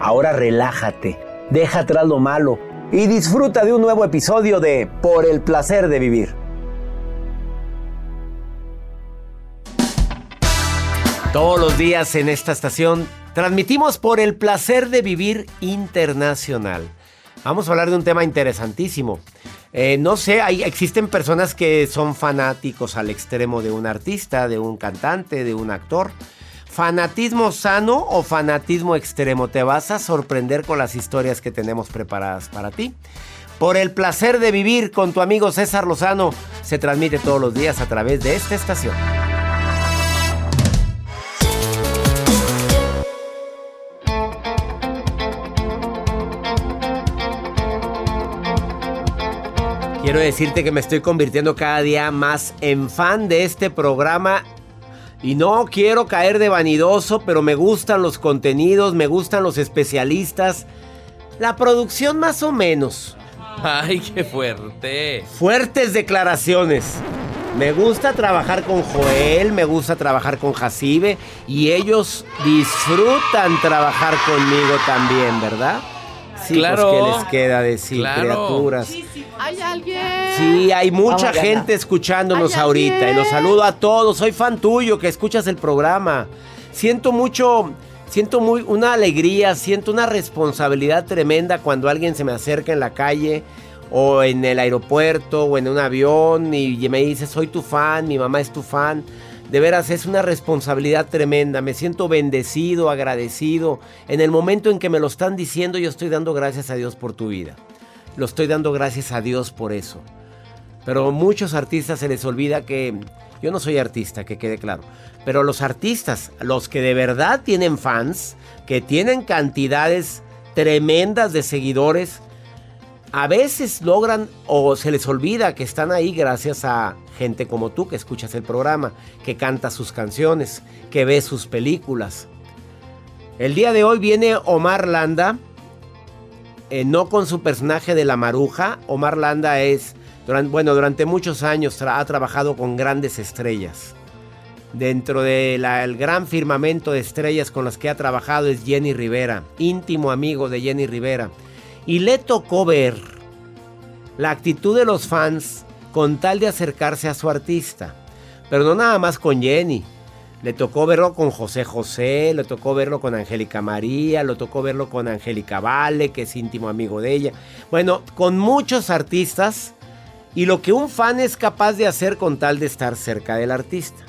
Ahora relájate, deja atrás lo malo y disfruta de un nuevo episodio de Por el placer de vivir. Todos los días en esta estación transmitimos por el placer de vivir internacional. Vamos a hablar de un tema interesantísimo. Eh, no sé, existen personas que son fanáticos al extremo de un artista, de un cantante, de un actor. ¿Fanatismo sano o fanatismo extremo? Te vas a sorprender con las historias que tenemos preparadas para ti. Por el placer de vivir con tu amigo César Lozano se transmite todos los días a través de esta estación. Quiero decirte que me estoy convirtiendo cada día más en fan de este programa. Y no quiero caer de vanidoso, pero me gustan los contenidos, me gustan los especialistas. La producción más o menos. Ay, qué fuerte. Fuertes declaraciones. Me gusta trabajar con Joel, me gusta trabajar con Jacibe y ellos disfrutan trabajar conmigo también, ¿verdad? Sí, Claro. pues, ¿qué les queda decir, Claro. criaturas? ¿Hay alguien? Sí, hay mucha Vamos, gente escuchándonos ahorita y los saludo a todos. Soy fan tuyo que escuchas el programa. Siento mucho, siento muy una alegría, siento una responsabilidad tremenda cuando alguien se me acerca en la calle o en el aeropuerto o en un avión y me dice, "Soy tu fan, mi mamá es tu fan." De veras es una responsabilidad tremenda. Me siento bendecido, agradecido. En el momento en que me lo están diciendo, yo estoy dando gracias a Dios por tu vida. Lo estoy dando gracias a Dios por eso. Pero a muchos artistas se les olvida que yo no soy artista, que quede claro. Pero los artistas, los que de verdad tienen fans, que tienen cantidades tremendas de seguidores, a veces logran o se les olvida que están ahí gracias a gente como tú que escuchas el programa, que canta sus canciones, que ve sus películas. El día de hoy viene Omar Landa, eh, no con su personaje de la maruja. Omar Landa es, duran- bueno, durante muchos años ha trabajado con grandes estrellas. Dentro del gran firmamento de estrellas con las que ha trabajado es Jenny Rivera, íntimo amigo de Jenny Rivera. Y le tocó ver la actitud de los fans con tal de acercarse a su artista. Pero no nada más con Jenny. Le tocó verlo con José José, le tocó verlo con Angélica María, le tocó verlo con Angélica Vale, que es íntimo amigo de ella. Bueno, con muchos artistas y lo que un fan es capaz de hacer con tal de estar cerca del artista.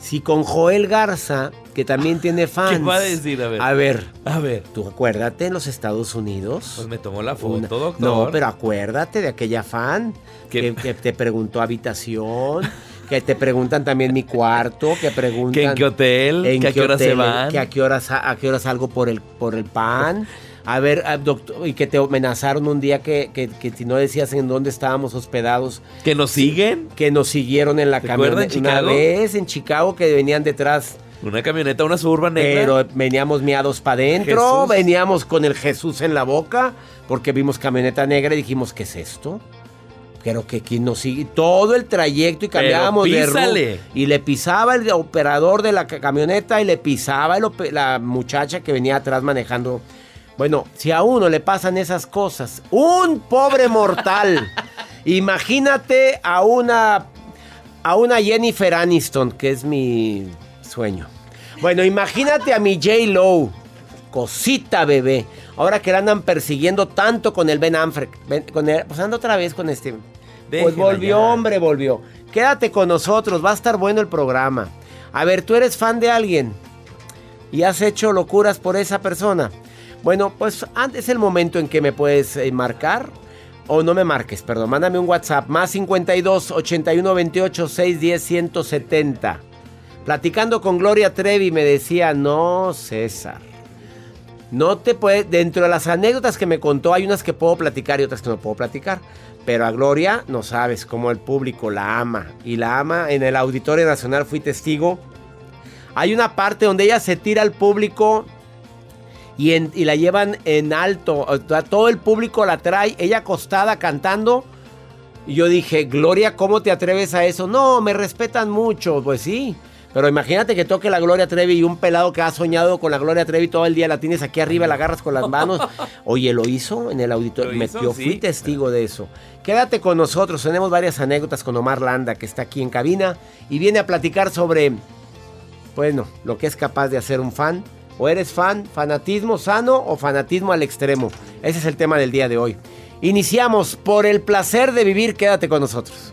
Si con Joel Garza, que también tiene fans. ¿Qué va a decir? A ver. A ver, A ver. tú acuérdate en los Estados Unidos. Pues me tomó la foto, Una- doctor. No, pero acuérdate de aquella fan que te preguntó habitación, que te preguntan también mi cuarto, que preguntan ¿Que en qué hotel? en ¿Que a qué hora se van? que a qué hora a qué hora salgo por el por el pan. A ver, ah, doctor, y que te amenazaron un día que, que- que si no decías en dónde estábamos hospedados, ¿Que nos siguen? que nos siguieron en la ¿Te acuerdas camioneta una vez en Chicago que venían detrás Una camioneta, una suburban negra. Pero veníamos miados para adentro, veníamos con el Jesús en la boca, porque vimos camioneta negra y dijimos, ¿qué es esto? Pero que quien nos sigue todo el trayecto y cambiábamos de písale. Y le pisaba el operador de la ca- camioneta y le pisaba el la muchacha que venía atrás manejando. Bueno, si a uno le pasan esas cosas, un pobre mortal. Imagínate a una a una Jennifer Aniston, que es mi sueño. Bueno, imagínate a mi J. Lo, cosita bebé. Ahora que la andan persiguiendo tanto con el Ben Affleck. Ben- con el- pues anda otra vez con este. Pues volvió, ya. hombre, volvió. Quédate con nosotros, va a estar bueno el programa. A ver, ¿tú eres fan de alguien? ¿Y has hecho locuras por esa persona? Bueno, pues antes es el momento en que me puedes eh, marcar. O no me marques, perdón. Mándame un WhatsApp. Más 52 81 28 610 170. Platicando con Gloria Trevi me decía, no, César. No te puede. Dentro de las anécdotas que me contó, hay unas que puedo platicar y otras que no puedo platicar. Pero a Gloria, no sabes cómo el público la ama. Y la ama. En el Auditorio Nacional fui testigo. Hay una parte donde ella se tira al público y, en- y la llevan en alto. Todo el público la trae, ella acostada cantando. Y yo dije, Gloria, ¿cómo te atreves a eso? No, me respetan mucho. Pues sí. Pero imagínate que toque la Gloria Trevi y un pelado que ha soñado con la Gloria Trevi todo el día la tienes aquí arriba, la agarras con las manos. Oye, lo hizo en el auditorio. Fui testigo de eso. Quédate con nosotros. Tenemos varias anécdotas con Omar Landa, que está aquí en cabina y viene a platicar sobre bueno, lo que es capaz de hacer un fan. O eres fan, fanatismo sano o fanatismo al extremo. Ese es el tema del día de hoy. Iniciamos por el placer de vivir. Quédate con nosotros.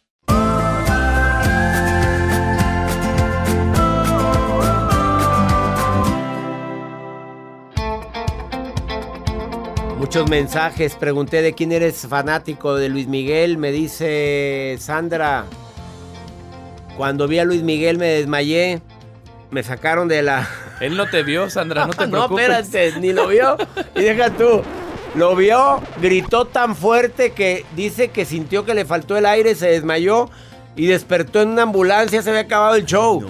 Muchos mensajes. Pregunté de quién eres fanático de Luis Miguel. Me dice Sandra. Cuando vi a Luis Miguel me desmayé. Me sacaron de la. Él no te vio, Sandra, no te no, preocupes. espérate, ni lo vio. Y deja tú. Lo vio, gritó tan fuerte que dice que sintió que le faltó el aire, se desmayó y despertó en una ambulancia, se había acabado el show.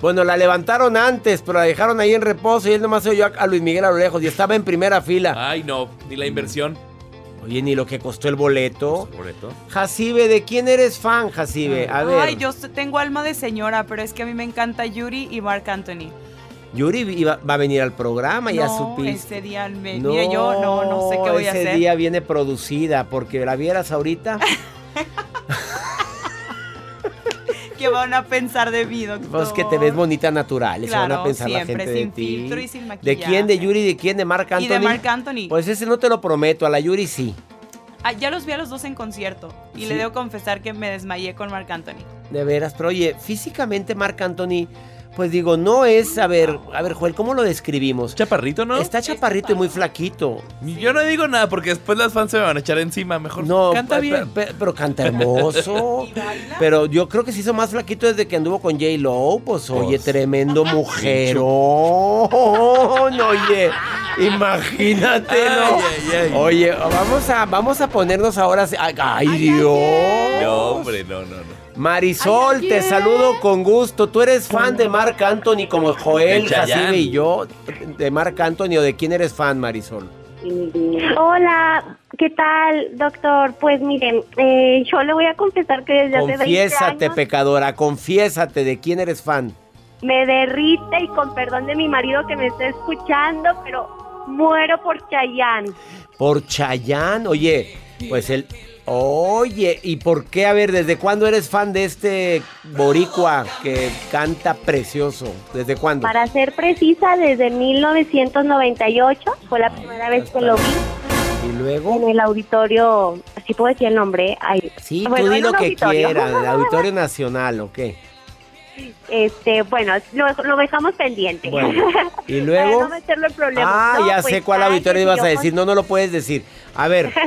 Bueno, la levantaron antes, pero la dejaron ahí en reposo y él nomás oyó a- a Luis Miguel a lo lejos y estaba en primera fila. Ay, no, ni la inversión. Oye, ni lo que costó el boleto. Boleto. Jacibe, ¿de quién eres fan, Jacibe? A ver. Ay, yo tengo alma de señora, pero es que a mí me encanta Yuri y Mark Anthony. Yuri iba- va a venir al programa, ya no, supiste. ese día, me, mire, yo no, no sé qué voy a ese hacer. día viene producida, porque la vieras ahorita. ¿Qué van a pensar de mí, doctor? Pues que te ves bonita natural, eso van a pensar la gente de sin ti. filtro y sin ¿De maquillaje. quién? ¿De Yuri? ¿De quién? ¿De Marc Anthony? Y de Marc Anthony. Pues ese no te lo prometo, a la Yuri sí. ah, ya los vi a los dos en concierto y Sí. le debo confesar que me desmayé con Marc Anthony. De veras, pero oye, físicamente Marc Anthony, pues digo, no es, a ver, a ver, Joel, ¿cómo lo describimos? Chaparrito, ¿no? Está chaparrito y muy flaquito. Yo no digo nada porque después las fans se me van a echar encima. Mejor No, canta bien. pe- pe- pero canta hermoso. pero yo creo que se hizo más flaquito desde que anduvo con J. Lo. Pues oye, Pues. tremendo mujerón. Oye, imagínate, ¿no? Ay, ay, ay. Oye, vamos a, vamos a ponernos ahora. Ay, ay, Dios. No, hombre, no, no, no. Marisol, te saludo con gusto. ¿Tú eres fan de Marc Anthony como Joel. Jacibe y yo? ¿De Marc Anthony o de quién eres fan, Marisol? Hola, ¿qué tal, doctor? Pues miren, eh, yo le voy a confesar que desde hace 20 Confiésate, años pecadora, confiésate de quién eres fan. me derrite y con perdón de mi marido que me está escuchando, pero muero por Chayanne. Por Chayán, oye, pues el... Oye, ¿y por qué? A ver, ¿desde cuándo eres fan de este boricua que canta precioso? ¿Desde cuándo? Para ser precisa, desde 1998 fue la primera vez que lo vi Y luego... en el auditorio, así puedo decir el nombre. Ay, Sí, bueno, tú di lo que auditorio. quieras, el Auditorio Nacional, ¿o qué? Este, bueno, lo, lo dejamos pendiente. Bueno, y Para luego... no meterlo en problemas. Ah, No, ya pues, sé cuál auditorio ibas a decir. No, no lo puedes decir. A ver.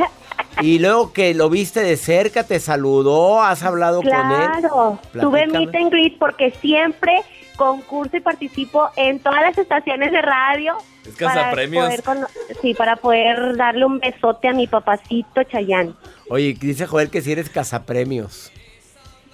Y luego que lo viste de cerca, te saludó, has hablado con él. Claro, tuve meet and greet porque siempre concurso y participo en todas las estaciones de radio. Es para cazapremios. poder sí, para poder darle un besote a mi papacito Chayán. Oye, dice Joel que si eres cazapremios.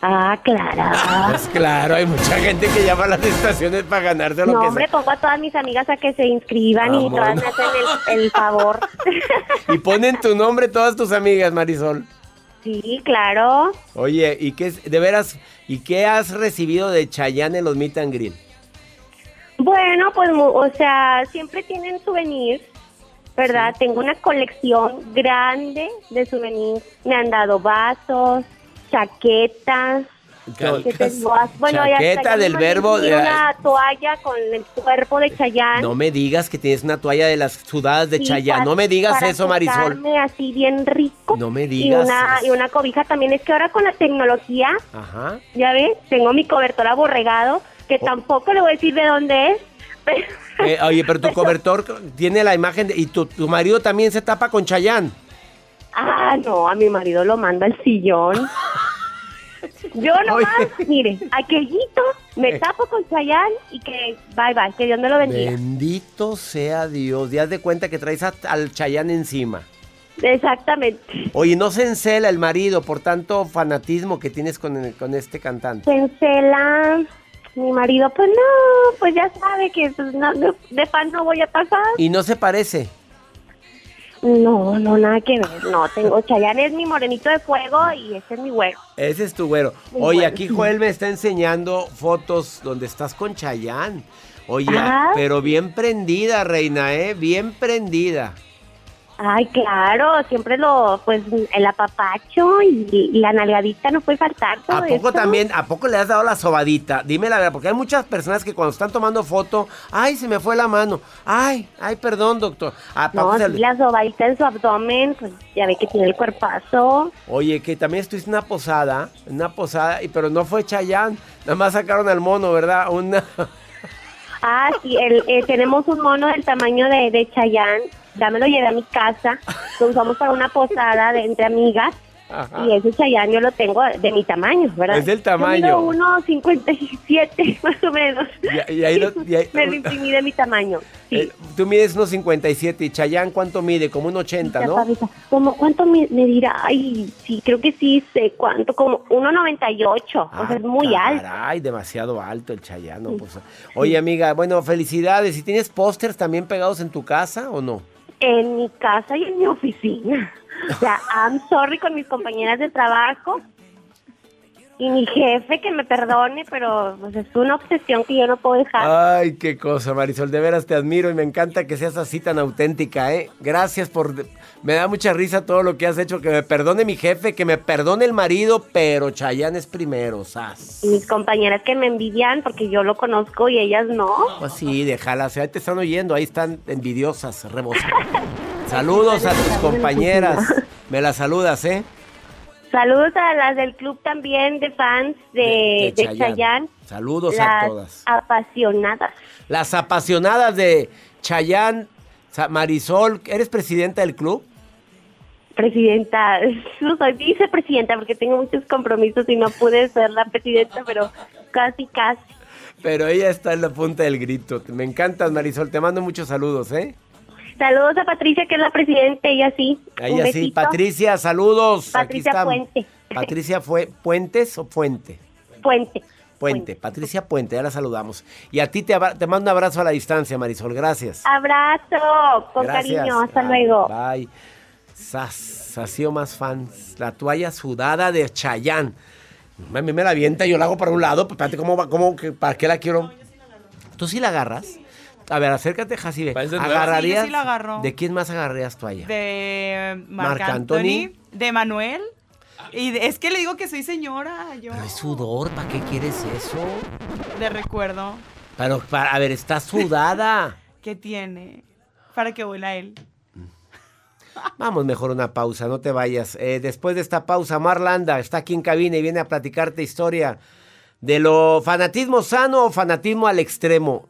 Ah, claro. Pues claro, hay mucha gente que llama a las estaciones para ganarse lo No, que hombre, sea. pongo a todas mis amigas a que se inscriban y todas no. me hacen el, el favor. Y ponen tu nombre todas tus amigas, Marisol. sí, claro. Oye, ¿y qué de veras, y qué has recibido de Chayanne en los Meet and Grill? Bueno, pues, o sea, siempre tienen souvenirs, ¿verdad? Tengo una colección grande de souvenirs. Me han dado vasos, chaquetas. Ah, Bueno, Chaqueta del verbo de- una toalla con el cuerpo de Chayanne. No me digas que tienes una toalla de las sudadas de Sí, Chayanne. No me digas para eso, Marisol. así bien rico. No me Y digas una, eso. y una cobija también. Es que ahora con la tecnología, Ajá. ya ves, tengo mi cobertor aborregado, que Oh. tampoco le voy a decir de dónde es. pero- Eh, oye, pero tu cobertor tiene la imagen de, y tu, tu marido también se tapa con Chayanne. Ah, no, a mi marido lo manda al sillón. Yo nomás, mire, aquellito, me tapo con Chayanne y que bye bye, que Dios me lo bendiga. Bendito sea Dios. Ya de cuenta que traes a- al Chayanne encima. Exactamente. Oye, no se encela el marido por tanto fanatismo que tienes con, el- con este cantante. Se encela mi marido, pues no, pues ya sabe que pues, no, de fan no voy a pasar. Y no se parece. No, no, nada que ver. No, tengo Chayanne es mi morenito de fuego y ese es mi güero. Ese es tu güero. Oye, aquí Joel me está enseñando fotos donde estás con Chayanne. Oye, Ah. pero bien prendida, reina, ¿eh? Bien prendida. Ay, claro, siempre lo, pues, el apapacho y, y la nalgadita no puede faltar. todo ¿A poco también, a poco le has dado la sobadita? Dime la verdad, porque hay muchas personas que cuando están tomando foto, ay, se me fue la mano. Ay, ay, perdón, doctor. ¿A poco No, sí, le- la sobadita en su abdomen, pues ya ve que tiene el cuerpazo. Oye, que también estuviste en una posada, en una posada, y pero no fue Chayán, nada más sacaron al mono, ¿verdad? Una... Ah, sí, el, eh, tenemos un mono del tamaño de, de Chayanne. Ya me lo llevé a mi casa. Lo usamos para una posada de entre amigas. Ajá. Y ese Chayanne yo lo tengo de mi tamaño, ¿verdad? Es del tamaño. Mido 1.57 más o menos. Y- y ahí lo- y ahí- me lo imprimí de mi tamaño. Sí. Eh, tú mides unos 57 y Chayán, ¿cuánto mide? Como un 80, ¿no? ¿Cómo, ¿Cuánto me, me dirá? Ay, sí, creo que sí sé cuánto, como 1.98. o sea, es muy alto. Ah, Ay, demasiado alto el Chayán. no, pues, Oye, amiga, bueno, felicidades. ¿Y tienes pósters también pegados en tu casa o no? En mi casa y en mi oficina. O sea, I'm sorry con mis compañeras de trabajo y mi jefe que me perdone, pero pues, es una obsesión que yo no puedo dejar. Ay, qué cosa, Marisol. De veras te admiro y me encanta que seas así tan auténtica, ¿eh? Gracias por... Me da mucha risa todo lo que has hecho. Que me perdone mi jefe, que me perdone el marido, pero Chayán es primero, sas. Y mis compañeras que me envidian porque yo lo conozco y ellas no. Pues sí, déjalas. Ahí te están oyendo, ahí están envidiosas, rebosando. Saludos a tus compañeras. Me la saludas, ¿eh? Saludos a las del club también de fans de, de, Chayanne. Chayanne. Saludos a Las todas. apasionadas. Las apasionadas de Chayán, Marisol, ¿eres presidenta del club? Presidenta, no soy vicepresidenta porque tengo muchos compromisos y no pude ser la presidenta, pero casi, casi. Pero ella está en la punta del grito. Me encantas, Marisol. Te mando muchos saludos, ¿eh? Saludos a Patricia, que es la presidenta, ella sí. Ella sí. Patricia, saludos. Patricia. Puente. Patricia fue Puentes o Fuente. Puente. Puente. Patricia Puente, ya la saludamos. Y a ti te, te mando un abrazo a la distancia, Marisol. Gracias. Abrazo, con Gracias. cariño, hasta luego. Bye. Sas, sació más fans. La toalla sudada de Chayán. A mí me la avienta, yo la hago para un lado. pues, Espérate, ¿cómo, va- cómo, ¿para qué la quiero? ¿Tú sí la agarras? A ver, acércate, Jacibe. ¿Agarrarías? Sí, yo sí la agarro. ¿De quién más agarrarías toalla? De Marc Anthony, Anthony. de Manuel. Y de- es que le digo que soy señora, yo. Pero es sudor, ¿para qué quieres eso? De recuerdo. Pero, para, a ver, está sudada. ¿Qué tiene? Para que huela él. Vamos mejor una pausa, no te vayas. Eh, después de esta pausa, Marlanda está aquí en cabina y viene a platicarte historia de lo fanatismo sano o fanatismo al extremo.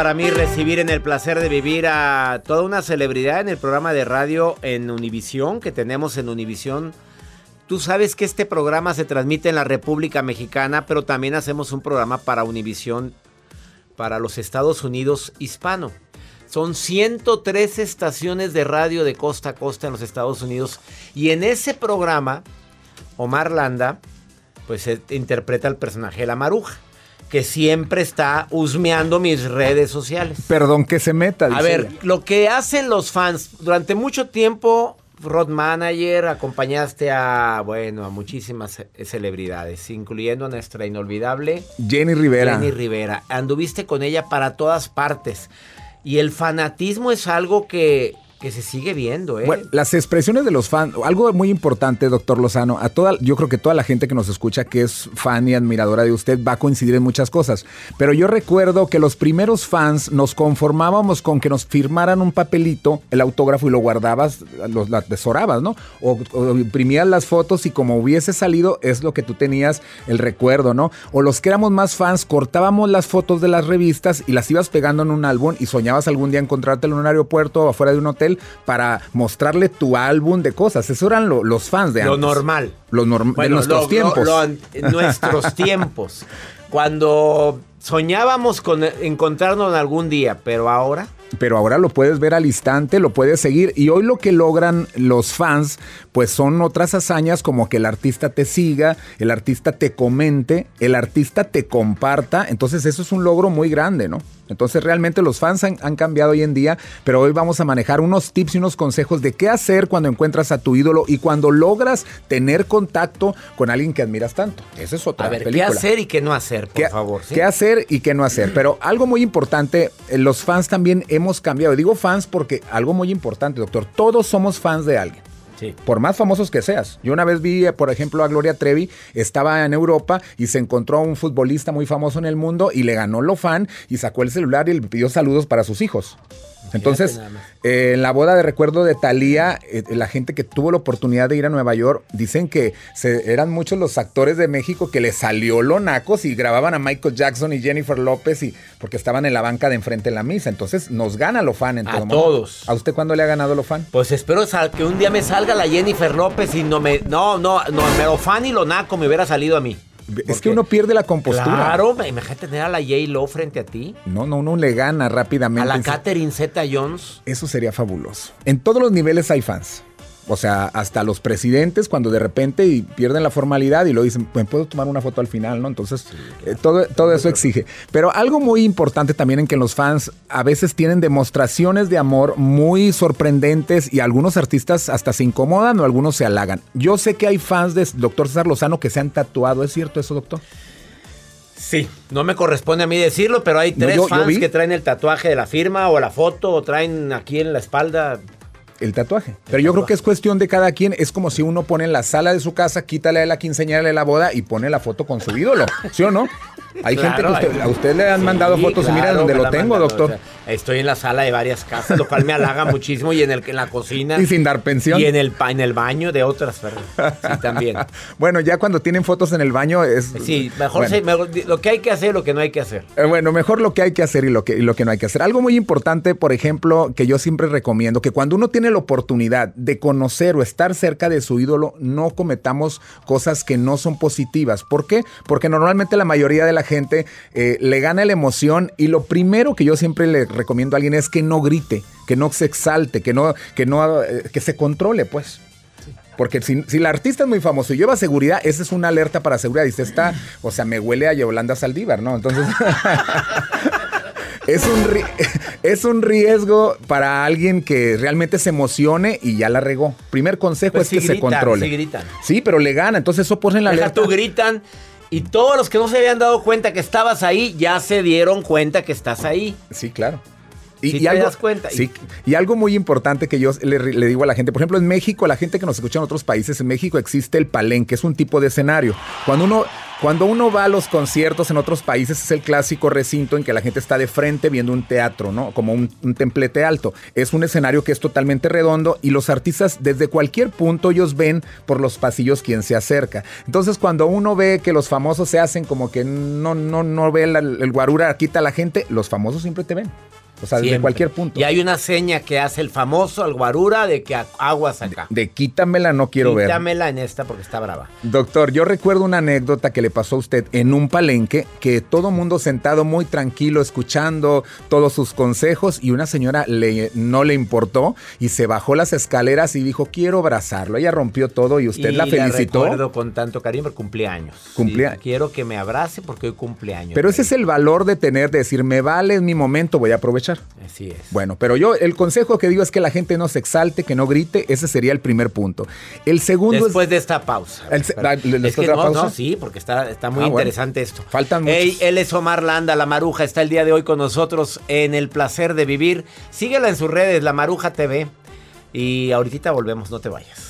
Para mí recibir en el placer de vivir a toda una celebridad en el programa de radio en Univisión que tenemos en Univisión. Tú sabes que este programa se transmite en la República Mexicana, pero también hacemos un programa para Univisión para los Estados Unidos hispano. Son 103 estaciones de radio de costa a costa en los Estados Unidos y en ese programa Omar Landa pues eh, interpreta el personaje de la maruja que siempre está husmeando mis redes sociales. Perdón que se meta. A ver, ella. lo que hacen los fans durante mucho tiempo, road manager, acompañaste a, bueno, a muchísimas ce- celebridades, incluyendo a nuestra inolvidable Jenny Rivera. Jenny Rivera. Anduviste con ella para todas partes. Y el fanatismo es algo que, que se sigue viendo, ¿eh? Las expresiones de los fans, algo muy importante, doctor Lozano, a toda, yo creo que toda la gente que nos escucha, que es fan y admiradora de usted, va a coincidir en muchas cosas. Pero yo recuerdo que los primeros fans nos conformábamos con que nos firmaran un papelito, el autógrafo y lo guardabas, lo, lo atesorabas, ¿no? O, o imprimías las fotos y como hubiese salido, es lo que tú tenías, el recuerdo, ¿no? O los que éramos más fans, cortábamos las fotos de las revistas y las ibas pegando en un álbum y soñabas algún día encontrártelo en un aeropuerto o afuera de un hotel para mostrarle tu álbum de cosas. Eso eran lo- los fans de lo antes. normal. Los norm- de nuestros lo- tiempos. lo- lo- nuestros tiempos. Cuando soñábamos con encontrarnos algún día, pero ahora pero ahora lo puedes ver al instante, lo puedes seguir y hoy lo que logran los fans pues son otras hazañas como que el artista te siga, el artista te comente, el artista te comparta, entonces eso es un logro muy grande, ¿no? Entonces realmente los fans han, han, cambiado hoy en día, pero hoy vamos a manejar unos tips y unos consejos de qué hacer cuando encuentras a tu ídolo y cuando logras tener contacto con alguien que admiras tanto. Esa es otra A ver, película. ¿qué hacer y qué no hacer, por ¿Qué, favor? ¿sí? qué hacer y qué no hacer? Pero algo muy importante, eh, los fans también hemos cambiado. Digo fans porque algo muy importante, doctor, todos somos fans de alguien. Sí. Por más famosos que seas. Yo una vez vi, eh, por ejemplo, a Gloria Trevi, estaba en Europa y se encontró a un futbolista muy famoso en el mundo y le ganó lo fan y sacó el celular y le pidió saludos para sus hijos. Entonces, eh, en la boda de recuerdo de Thalía, eh, la gente que tuvo la oportunidad de ir a Nueva York, dicen que se- eran muchos los actores de México que les salió lo nacos y grababan a Michael Jackson y Jennifer López y porque estaban en la banca de enfrente en la misa. Entonces, nos gana lo fan en A todo momento. todos. ¿A usted cuándo le ha ganado lo fan? Pues espero que un día me salga la Jennifer López y no me. No, no, no, me lo fan y lo naco me hubiera salido a mí. Es que uno pierde la compostura. Claro, me- imagínate tener a la J. Lo frente a ti. No, no, uno le gana A rápidamente. la Catherine Zeta Jones. Eso sería fabuloso. En todos los niveles hay fans. O sea, hasta los presidentes cuando de repente y pierden la formalidad y lo dicen, ¿me puedo tomar una foto al final? ¿no? Entonces, eh, todo, todo eso exige. Pero algo muy importante también en que los fans a veces tienen demostraciones de amor muy sorprendentes y algunos artistas hasta se incomodan o algunos se halagan. Yo sé que hay fans de Doctor César Lozano que se han tatuado. ¿Es cierto eso, doctor? Sí. No me corresponde a mí decirlo, pero hay tres yo fans que traen el tatuaje de la firma o la foto o traen aquí en la espalda. El tatuaje. Pero yo creo que es cuestión de cada quien. Es como si uno pone en la sala de su casa, quítale a la quinceañera de la boda y pone la foto con su ídolo. ¿Sí o no? Hay Claro, gente que usted- a usted le han Sí, mandado fotos y mira donde lo tengo, doctor. o sea, estoy en la sala de varias casas, lo cual me halaga muchísimo y en, el, en la cocina. y sin dar pensión. Y en el, en el baño de otras personas. Sí, también. bueno, ya cuando tienen fotos en el baño es... Sí, mejor, Bueno. sí, mejor di- lo que hay que hacer, lo que no hay que hacer. Eh, Bueno, mejor lo que hay que hacer y lo que, y lo que no hay que hacer. Algo muy importante, por ejemplo, que yo siempre recomiendo, que cuando uno tiene la oportunidad de conocer o estar cerca de su ídolo, no cometamos cosas que no son positivas. ¿Por qué? Porque normalmente la mayoría de la gente eh, le gana la emoción y lo primero que yo siempre le recomiendo a alguien es que no grite, que no se exalte, que no, que no, eh, que se controle, pues. Porque si, si el artista es muy famoso y lleva seguridad, esa es una alerta para seguridad. Dice, está, o sea, me huele a Yolanda Saldívar, ¿no? Entonces, es, un, es un riesgo para alguien que realmente se emocione y ya la regó. Primer consejo Pues es que se controle. gritan. Sí, pero le gana, entonces eso pone en la Deja alerta. tú gritan y todos los que no se habían dado cuenta que estabas ahí ya se dieron cuenta que estás ahí. Sí, claro. Sí te das cuenta. Sí, y algo muy importante que yo le, le digo a la gente, por ejemplo, en México, la gente que nos escucha en otros países, en México existe el palenque, es un tipo de escenario. Cuando uno, cuando uno va a los conciertos en otros países, es el clásico recinto en que la gente está de frente viendo un teatro, ¿no? Como un, un templete alto. Es un escenario que es totalmente redondo y los artistas desde cualquier punto ellos ven por los pasillos quién se acerca. Entonces, cuando uno ve que los famosos se hacen como que no, no, no ve la- el guarura, quita a la gente, los famosos siempre te ven. O sea, desde cualquier punto. Y hay una seña que hace el famoso, el guarura, de que aguas acá. De quítamela, no quiero ver. Quítamela en esta porque está brava. Doctor, yo recuerdo una anécdota que le pasó a usted en un palenque, que todo mundo sentado muy tranquilo, escuchando todos sus consejos, y una señora le, no le importó y se bajó las escaleras y dijo, quiero abrazarlo. Ella rompió todo y usted y la felicitó. recuerdo con tanto cariño porque cumpleaños. Cumplea- Sí, quiero que me abrace porque hoy cumpleaños. Pero ese es el valor de tener, de decir, me vale, mi momento, voy a aprovechar. Así es. Bueno, pero yo el consejo que digo es que la gente no se exalte, que no grite, ese sería el primer punto. El segundo Después de esta pausa. El ah, ¿le- les es que no, pausa? no, sí, porque está, está muy Ah, bueno. interesante esto. Faltan Ey, muchos. él es Omar Landa, la Maruja, está el día de hoy con nosotros en El Placer de Vivir. Síguela en sus redes, La Maruja TV. Y ahorita volvemos, no te vayas.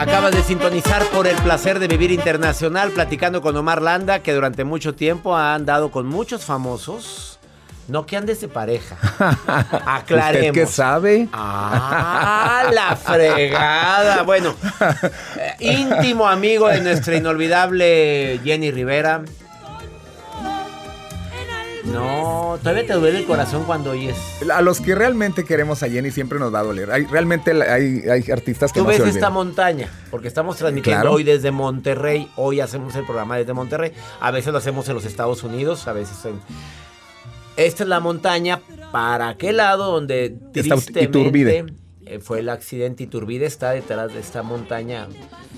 Acabas de sintonizar por el placer de vivir internacional, platicando con Omar Landa, que durante mucho tiempo ha andado con muchos famosos. No que andes de pareja. Aclaremos. ¿Usted qué sabe? Ah, la fregada. Bueno, eh, íntimo amigo de nuestra inolvidable Jenny Rivera. No, todavía te duele el corazón cuando oyes. A los que realmente queremos a Jenny siempre nos va a doler. Hay, realmente hay, hay artistas que Tú no ves se esta montaña, porque estamos transmitiendo Claro. hoy desde Monterrey. Hoy hacemos el programa desde Monterrey. A veces lo hacemos en los Estados Unidos, a veces en. Esta es la montaña para aquel lado donde tristemente Iturbide. Eh, fue el accidente. Iturbide está detrás de esta montaña.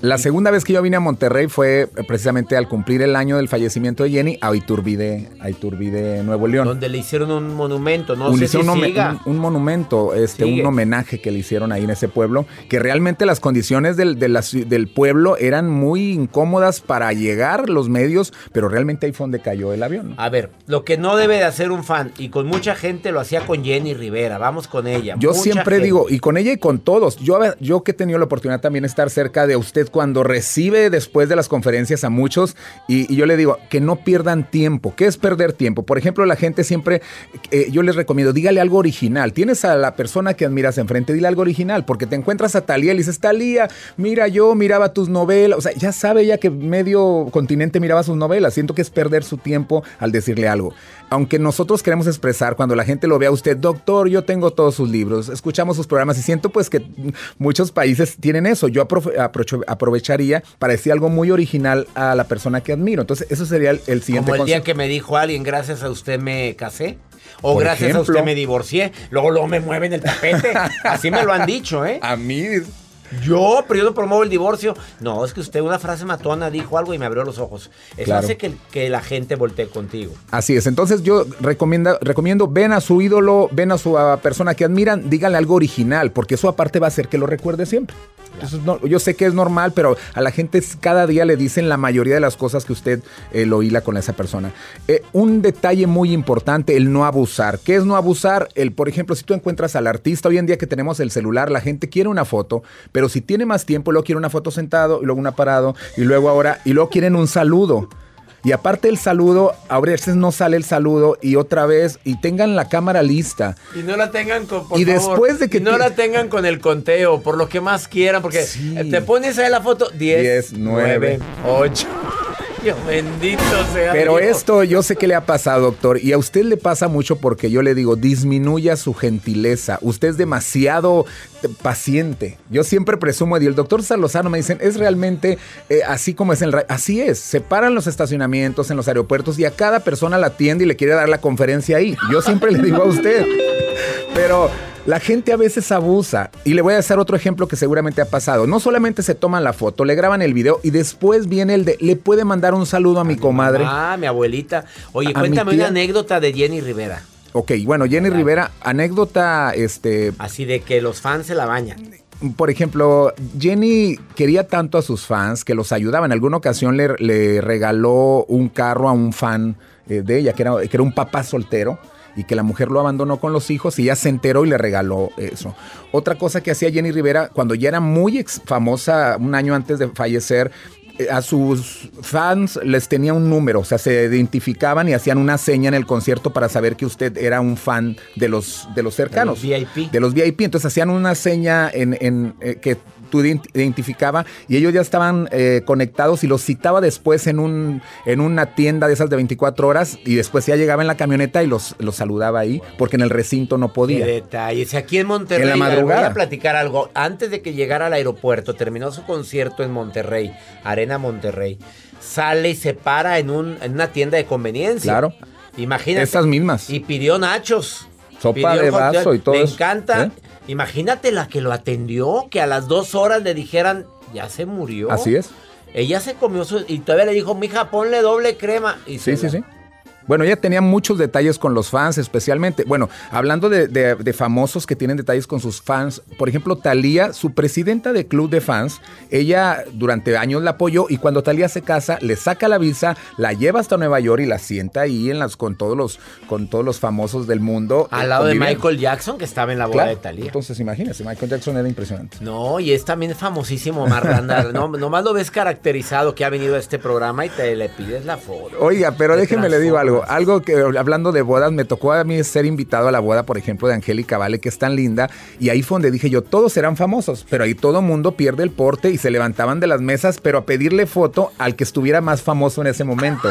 La segunda vez que yo vine a Monterrey fue eh, precisamente al cumplir el año del fallecimiento de Jenny a Iturbide, a Iturbide, Nuevo León. Donde le hicieron un monumento. No Un- sé si un, siga. un- un monumento, este, Sigue. un homenaje que le hicieron ahí en ese pueblo, que realmente las condiciones del, de la ci- del pueblo eran muy incómodas para llegar los medios, pero realmente ahí fue donde cayó el avión. A ver, lo que no debe de hacer un fan, y con mucha gente lo hacía con Jenny Rivera. Vamos con ella. Yo mucha siempre gente. digo, y con ella y con todos, yo, yo que he tenido la oportunidad también de estar cerca de usted cuando recibe después de las conferencias a muchos, y, y yo le digo, que no pierdan tiempo. ¿Qué es perder tiempo? Por ejemplo, la gente siempre, eh, yo les recomiendo, dígale algo original. Tienes a la persona que admiras enfrente, dile algo original, porque te encuentras a Talía y le dices, Talía, mira, yo miraba tus novelas. O sea, ya sabe ella que medio continente miraba sus novelas. Siento que es perder su tiempo al decirle algo. Aunque nosotros queremos expresar, cuando la gente lo ve a usted, doctor, yo tengo todos sus libros, escuchamos sus programas y siento pues que muchos países tienen eso. Yo aprovecharía para decir algo muy original a la persona que admiro. Entonces, eso sería el, el siguiente Como el día que me dijo alguien, gracias a usted me casé. O Por gracias a usted me divorcié. Luego, luego me mueven el tapete. Así me lo han dicho, ¿eh? A mí, Yo, pero yo no promuevo el divorcio. No, es que usted una frase matona dijo algo y me abrió los ojos. Eso Claro. hace que, que la gente voltee contigo. Así es, entonces yo recomienda, recomiendo, ven a su ídolo, ven a su a persona que admiran, díganle algo original, porque eso aparte va a hacer que lo recuerde siempre. Entonces, no- yo sé que es normal, pero a la gente es- cada día le dicen la mayoría de las cosas que usted eh, lo hila con esa persona. Eh, un detalle muy importante, el no abusar. ¿Qué es no abusar? El, por ejemplo, si tú encuentras al artista, hoy en día que tenemos el celular, la gente quiere una foto, pero si tiene más tiempo, luego quiere una foto sentado, y luego una parado, y luego ahora, y luego quieren un saludo. Y aparte el saludo, a veces no sale el saludo y otra vez, y tengan la cámara lista. Y no la tengan con, por Y favor, después de que y no te- la tengan con el conteo, por lo que más quieran, porque Sí. te pones ahí la foto 10, Diez, 9, nueve. 8. Dios bendito sea. Pero Dios. esto yo sé que le ha pasado, doctor, y a usted le pasa mucho porque yo le digo, disminuya su gentileza. Usted es demasiado eh, paciente. Yo siempre presumo, y el doctor Salozano me dicen, es realmente eh, así como es en el... Así es, se paran los estacionamientos en los aeropuertos y a cada persona la atiende y le quiere dar la conferencia ahí. Yo siempre le digo a usted. Pero la gente a veces abusa. Y le voy a hacer otro ejemplo que seguramente ha pasado. No solamente se toman la foto, le graban el video y después viene el de, le puede mandar un saludo a mi comadre. Ah, mi abuelita. Oye, A cuéntame una anécdota de Jenny Rivera. Ok, bueno, Jenny Rivera, anécdota, este, Así de que los fans se la bañan. por ejemplo, Jenny quería tanto a sus fans que los ayudaba. En alguna ocasión le, le regaló un carro a un fan eh, de ella, que era, que era un papá soltero y que la mujer lo abandonó con los hijos y ya se enteró y le regaló eso. Otra cosa que hacía Jenny Rivera cuando ya era muy famosa, un año antes de fallecer, eh, a sus fans les tenía un número, o sea, se identificaban y hacían una seña en el concierto para saber que usted era un fan de los, de los cercanos. De los VIP. De los VIP. Entonces hacían una seña en, en, eh, que tú ident- identificaba y ellos ya estaban eh, conectados y los citaba después en, un, en una tienda de esas de 24 horas y después ya llegaba en la camioneta y los, los saludaba ahí porque en el recinto no Qué podía. detalles. Aquí en Monterrey. En la madrugada. Voy a platicar algo. Antes de que llegara al aeropuerto, terminó su concierto en Monterrey, Arena Monterrey. Sale y se para en, un, en una tienda de conveniencia. Claro. Imagínate. Esas mismas. Y pidió nachos. Sopa Pidió de vaso y todo eso. encanta. ¿Eh? Imagínate la que lo atendió, que a las dos horas le dijeran, ya se murió. Así es. Ella se comió su... Y todavía le dijo, mija, ponle doble crema. Y Sí, se sí, la- sí. Bueno, ella tenía muchos detalles con los fans, especialmente. Bueno, hablando de, de- de famosos que tienen detalles con sus fans, por ejemplo, Talía, su presidenta de club de fans, ella durante años la apoyó y cuando Talía se casa, le saca la visa, la lleva hasta Nueva York y la sienta ahí en las, con, todos los, con todos los famosos del mundo. Al eh, lado de. Michael Jackson, que estaba en la boda Claro. de Talía. Entonces, imagínese, Michael Jackson era impresionante. No, y es también famosísimo Marlanda. no, nomás lo ves caracterizado que ha venido a este programa y te le pides la foto. Oiga, pero déjeme le digo algo. Algo que hablando de bodas, me tocó a mí ser invitado a la boda, por ejemplo, de Angélica Vale, que es tan linda. Y ahí fue donde dije yo, todos serán famosos, pero ahí todo mundo pierde el porte y se levantaban de las mesas, pero a pedirle foto al que estuviera más famoso en ese momento.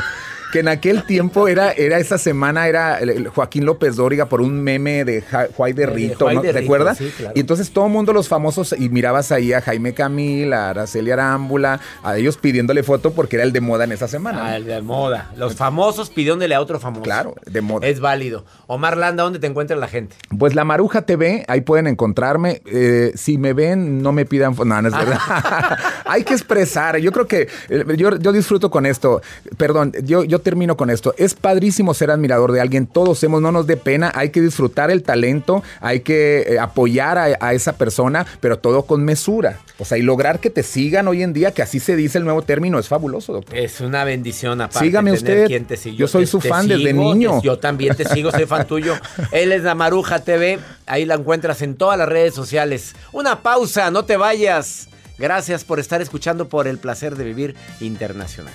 Que en aquel tiempo era, era esa semana, era el- Joaquín López Dóriga por un meme de Ja- Juay de Rito, ¿no? ¿Te acuerdas? sí, claro. Y entonces todo el mundo, los famosos, y mirabas ahí a Jaime Camil, a Araceli Arámbula, a ellos pidiéndole foto porque era el de moda en esa semana. Ah, el de moda. Los famosos pidiéndole a otro famoso. Claro, de moda. Es válido. Omar Landa, ¿dónde te encuentra la gente? Pues la Maruja TV, ahí pueden encontrarme. Eh, si me ven, no me pidan. fo- No, no es verdad. Hay que expresar. Yo creo que eh, yo, yo disfruto con esto. Perdón, yo, yo termino con esto. Es padrísimo ser admirador de alguien. Todos hemos, no nos dé pena. Hay que disfrutar el talento. Hay que eh, apoyar a, a esa persona, pero todo con mesura. O sea, y lograr que te sigan hoy en día, que así se dice el nuevo término, es fabuloso, doctor. Es una bendición aparte. Sígame tener usted. quien te sigue. Yo soy te- su te fan desde niño. te- yo también te sigo, soy fan tuyo. Él es la Maruja TV. Ahí la encuentras en todas las redes sociales. Una pausa, no te vayas. Gracias por estar escuchando por el placer de vivir internacional.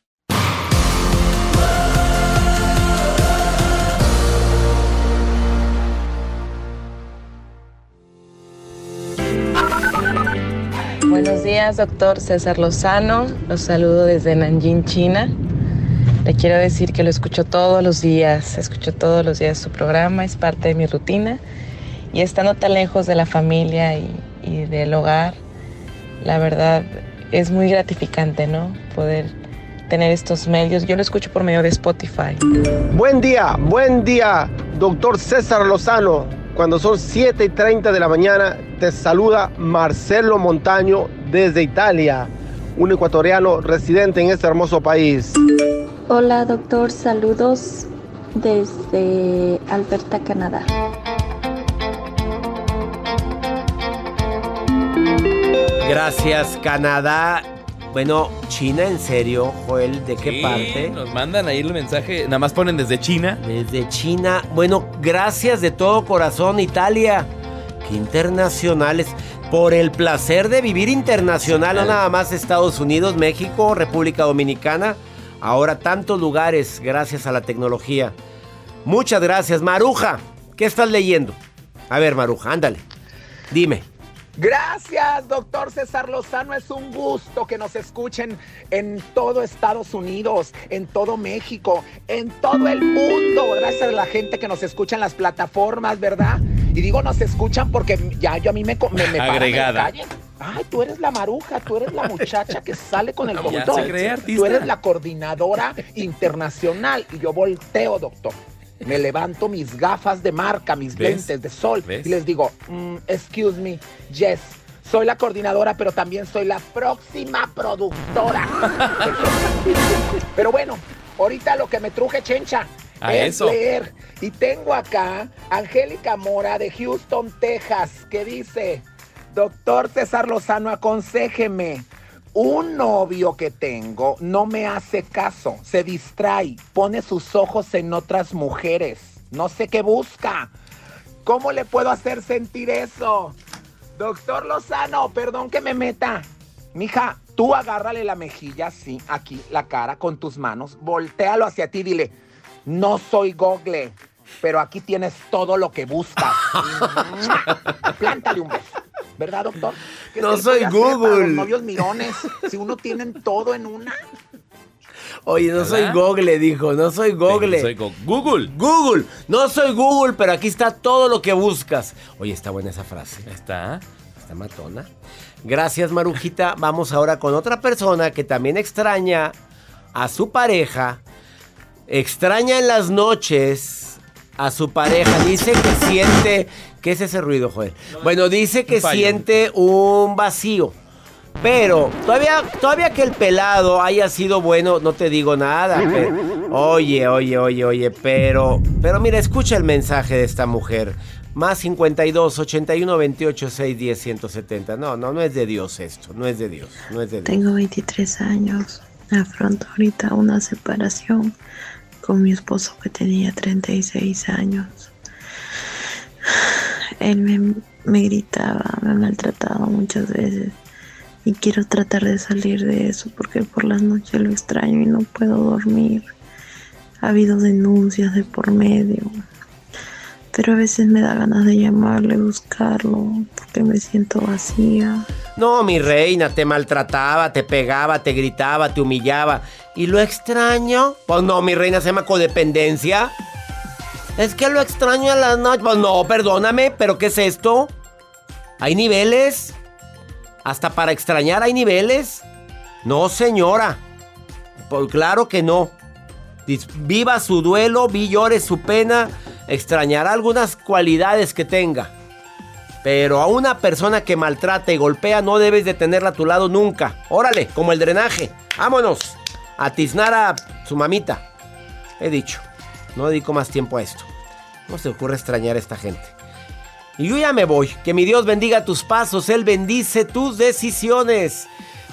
Días, doctor César Lozano. Los saludo desde Nanjing, China. Le quiero decir que lo escucho todos los días, escucho todos los días su programa, es parte de mi rutina. Y estando tan lejos de la familia y, y del hogar, la verdad es muy gratificante, ¿no? Poder tener estos medios. Yo lo escucho por medio de Spotify. Buen día, buen día, doctor César Lozano. Cuando son 7 y 30 de la mañana, te saluda Marcelo Montaño desde Italia, un ecuatoriano residente en este hermoso país. Hola doctor, saludos desde Alberta, Canadá. Gracias, Canadá. Bueno, China, en serio, Joel, ¿de qué Sí, parte? Nos mandan ahí el mensaje, nada más ponen desde China. Desde China. Bueno, gracias de todo corazón, Italia. Qué internacionales. Por el placer de vivir internacional, no nada más Estados Unidos, México, República Dominicana. Ahora tantos lugares gracias a la tecnología. Muchas gracias, Maruja. ¿Qué estás leyendo? A ver, Maruja, ándale. Dime. Gracias, doctor César Lozano. Es un gusto que nos escuchen en todo Estados Unidos, en todo México, en todo el mundo. Gracias a la gente que nos escucha en las plataformas, ¿verdad? Y digo, nos escuchan porque ya yo a mí me, me, me Agregada. calle. Ay, tú eres la maruja, tú eres la muchacha que sale con el artista. Tú eres la coordinadora internacional. Y yo volteo, doctor. Me levanto mis gafas de marca, mis ¿Ves? lentes de sol. ¿Ves? Y les digo, "Mm, excuse me, yes. Soy la coordinadora, pero también soy la próxima productora. pero bueno, ahorita lo que me truje, chencha, A es eso. leer. Y tengo acá Angélica Mora de Houston, Texas, que dice, doctor César Lozano, aconséjeme. Un novio que tengo no me hace caso, se distrae, pone sus ojos en otras mujeres, no sé qué busca. ¿Cómo le puedo hacer sentir eso? Doctor Lozano, perdón que me meta. Mija, tú agárrale la mejilla así, aquí, la cara, con tus manos, voltealo hacia ti, dile, no soy Google, pero aquí tienes todo lo que buscas. Plántale un beso. ¿Verdad, doctor? ¿Qué No soy Google. los novios mirones, si uno tienen todo en una. Oye, no soy. Google, dijo, no soy Google. Soy go- Google. Google, no soy Google, pero aquí está todo lo que buscas. Oye, está buena esa frase. Está. Está matona. Gracias, Marujita. Vamos ahora con otra persona que también extraña a su pareja. Extraña en las noches a su pareja. Dice que siente. ¿Qué es ese ruido, Joel? Bueno, dice que un siente un vacío. Pero todavía, todavía que el pelado haya sido bueno, no te digo nada. pero- oye, oye, oye, oye, pero, pero mira, escucha el mensaje de esta mujer. Más 52 81 28 6 10 170. No, no, no es de Dios esto. No es de Dios. No es de Dios. Tengo 23 años. Afronto ahorita una separación con mi esposo que tenía 36 años. Él me, me gritaba, me maltrataba muchas veces y quiero tratar de salir de eso porque por las noches lo extraño y no puedo dormir. Ha habido denuncias de por medio, pero a veces me da ganas de llamarle, buscarlo, porque me siento vacía. No, mi reina, te maltrataba, te pegaba, te gritaba, te humillaba. ¿Y lo extraño? Pues no, mi reina se llama codependencia. Es que lo extraño a las noches. Pues no, perdóname, pero ¿qué es esto? ¿Hay niveles? ¿Hasta para extrañar hay niveles? No, señora. Pues claro que no. Viva su duelo, vi llore su pena, extrañará algunas cualidades que tenga. Pero a una persona que maltrata y golpea no debes de tenerla a tu lado nunca. Órale, como el drenaje. Vámonos. A a su mamita. He dicho. No dedico más tiempo a esto. No se ocurre extrañar a esta gente. Y yo ya me voy. Que mi Dios bendiga tus pasos. Él bendice tus decisiones.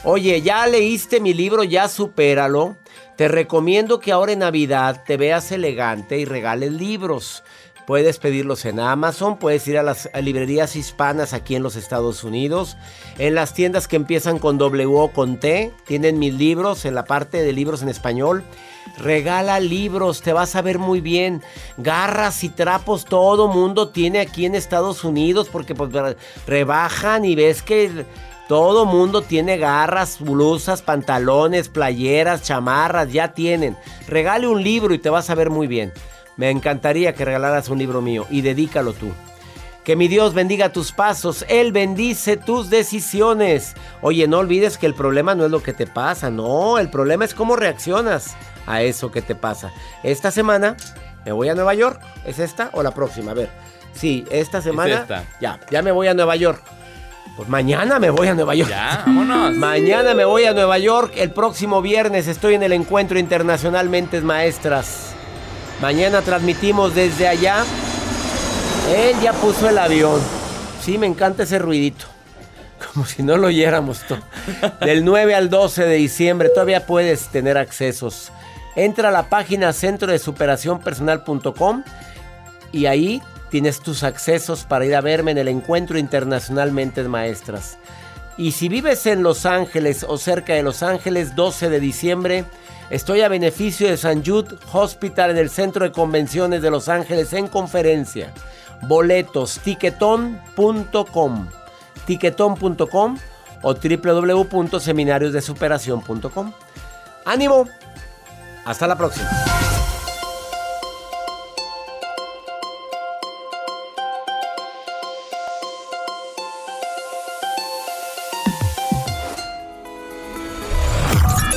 Oye, ya leíste mi libro, ya supéralo. Te recomiendo que ahora en Navidad te veas elegante y regales libros. Puedes pedirlos en Amazon, puedes ir a las librerías hispanas aquí en los Estados Unidos, en las tiendas que empiezan con W o con T, tienen mis libros en la parte de libros en español. Regala libros, te vas a ver muy bien. Garras y trapos todo mundo tiene aquí en Estados Unidos porque pues, re- rebajan y ves que Todo mundo tiene garras, blusas, pantalones, playeras, chamarras, ya tienen. Regale un libro y te vas a ver muy bien. Me encantaría que regalaras un libro mío y dedícalo tú. Que mi Dios bendiga tus pasos, Él bendice tus decisiones. Oye, no olvides que el problema no es lo que te pasa, no, el problema es cómo reaccionas a eso que te pasa. Esta semana me voy a Nueva York, ¿es esta o la próxima? A ver, sí, esta semana esta. ya, ya me voy a Nueva York. Pues mañana me voy a Nueva York. Ya, vámonos. Mañana me voy a Nueva York. El próximo viernes estoy en el encuentro internacional Mentes Maestras. Mañana transmitimos desde allá. Él ya puso el avión. Sí, me encanta ese ruidito. Como si no lo oyéramos todo. Del 9 al 12 de diciembre todavía puedes tener accesos. Entra a la página centro de superación personal.com y ahí tienes tus accesos para ir a verme en el encuentro internacional Mentes Maestras. Y si vives en Los Ángeles o cerca de Los Ángeles, 12 de diciembre, estoy a beneficio de San Jude Hospital en el Centro de Convenciones de Los Ángeles en conferencia. Boletos, tiquetón.com, tiquetón.com o www.seminariosdesuperación.com. ¡Ánimo! Hasta la próxima.